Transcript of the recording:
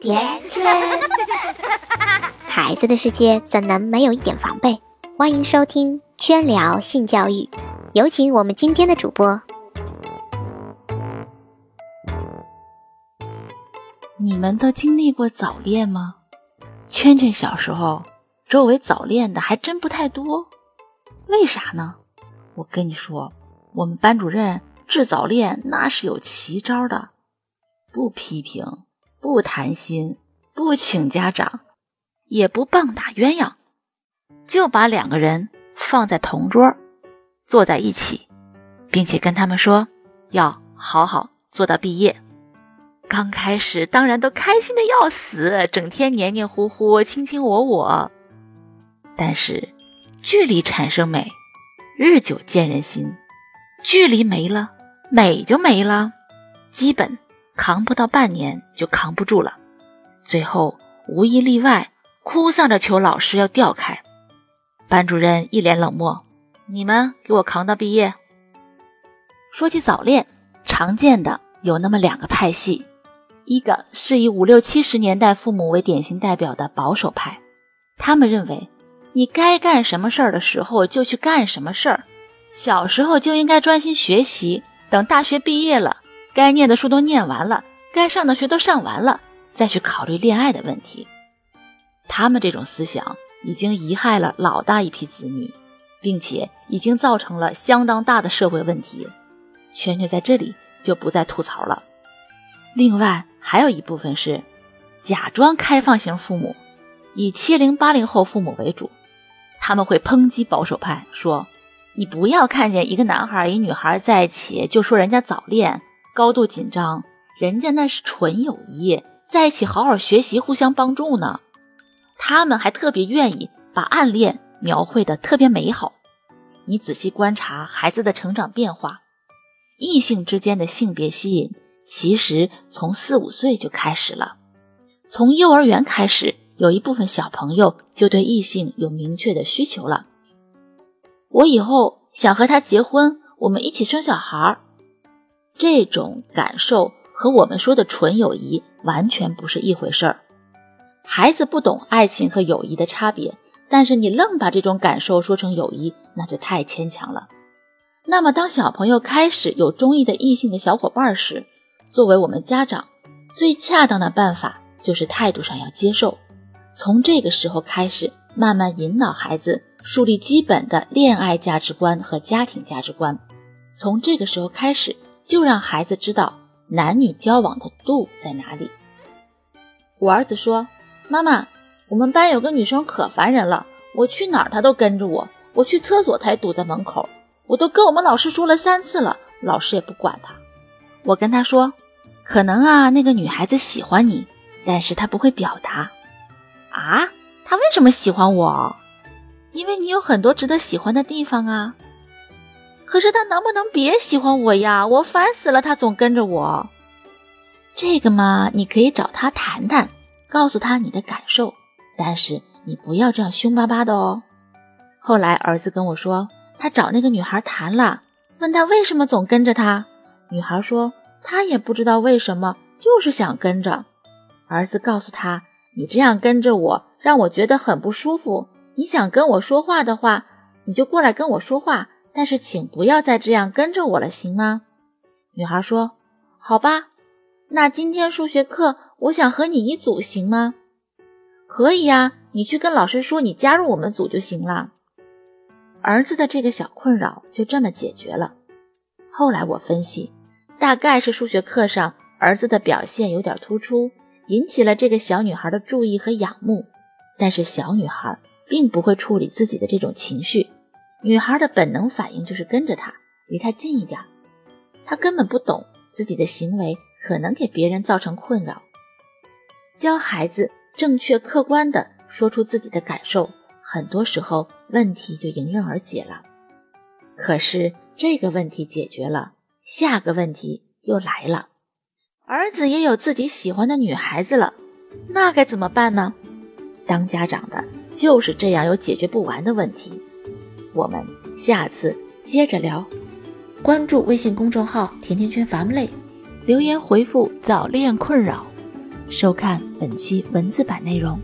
甜圈。孩子的世界怎能没有一点防备？欢迎收听圈聊性教育，有请我们今天的主播。你们都经历过早恋吗？圈圈小时候周围早恋的还真不太多，为啥呢？我跟你说，我们班主任治早恋那是有奇招的，不批评，不谈心，不请家长，也不棒打鸳鸯，就把两个人放在同桌，坐在一起，并且跟他们说要好好做到毕业。刚开始当然都开心的要死，整天黏黏糊糊、卿卿我我。但是，距离产生美，日久见人心。距离没了，美就没了。基本扛不到半年就扛不住了，最后无一例外，哭丧着求老师要调开。班主任一脸冷漠：“你们给我扛到毕业。”说起早恋，常见的有那么两个派系。一个是以五六七十年代父母为典型代表的保守派，他们认为你该干什么事儿的时候就去干什么事儿，小时候就应该专心学习，等大学毕业了，该念的书都念完了，该上的学都上完了，再去考虑恋爱的问题。他们这种思想已经贻害了老大一批子女，并且已经造成了相当大的社会问题。圈圈在这里就不再吐槽了。另外。还有一部分是假装开放型父母，以七零八零后父母为主，他们会抨击保守派，说你不要看见一个男孩一女孩在一起就说人家早恋，高度紧张，人家那是纯友谊，在一起好好学习，互相帮助呢。他们还特别愿意把暗恋描绘的特别美好。你仔细观察孩子的成长变化，异性之间的性别吸引。其实从四五岁就开始了，从幼儿园开始，有一部分小朋友就对异性有明确的需求了。我以后想和他结婚，我们一起生小孩儿。这种感受和我们说的纯友谊完全不是一回事儿。孩子不懂爱情和友谊的差别，但是你愣把这种感受说成友谊，那就太牵强了。那么，当小朋友开始有中意的异性的小伙伴时，作为我们家长，最恰当的办法就是态度上要接受。从这个时候开始，慢慢引导孩子树立基本的恋爱价值观和家庭价值观。从这个时候开始，就让孩子知道男女交往的度在哪里。我儿子说：“妈妈，我们班有个女生可烦人了，我去哪儿她都跟着我，我去厕所她也堵在门口，我都跟我们老师说了三次了，老师也不管她。”我跟他说，可能啊，那个女孩子喜欢你，但是她不会表达。啊，她为什么喜欢我？因为你有很多值得喜欢的地方啊。可是他能不能别喜欢我呀？我烦死了，他总跟着我。这个嘛，你可以找他谈谈，告诉他你的感受，但是你不要这样凶巴巴的哦。后来儿子跟我说，他找那个女孩谈了，问他为什么总跟着他。女孩说：“她也不知道为什么，就是想跟着。”儿子告诉她：“你这样跟着我，让我觉得很不舒服。你想跟我说话的话，你就过来跟我说话，但是请不要再这样跟着我了，行吗？”女孩说：“好吧，那今天数学课我想和你一组，行吗？”“可以呀，你去跟老师说你加入我们组就行了。”儿子的这个小困扰就这么解决了。后来我分析。大概是数学课上儿子的表现有点突出，引起了这个小女孩的注意和仰慕。但是小女孩并不会处理自己的这种情绪，女孩的本能反应就是跟着他，离他近一点。他根本不懂自己的行为可能给别人造成困扰。教孩子正确客观地说出自己的感受，很多时候问题就迎刃而解了。可是这个问题解决了。下个问题又来了，儿子也有自己喜欢的女孩子了，那该怎么办呢？当家长的就是这样有解决不完的问题。我们下次接着聊。关注微信公众号“甜甜圈 family”，留言回复“早恋困扰”，收看本期文字版内容。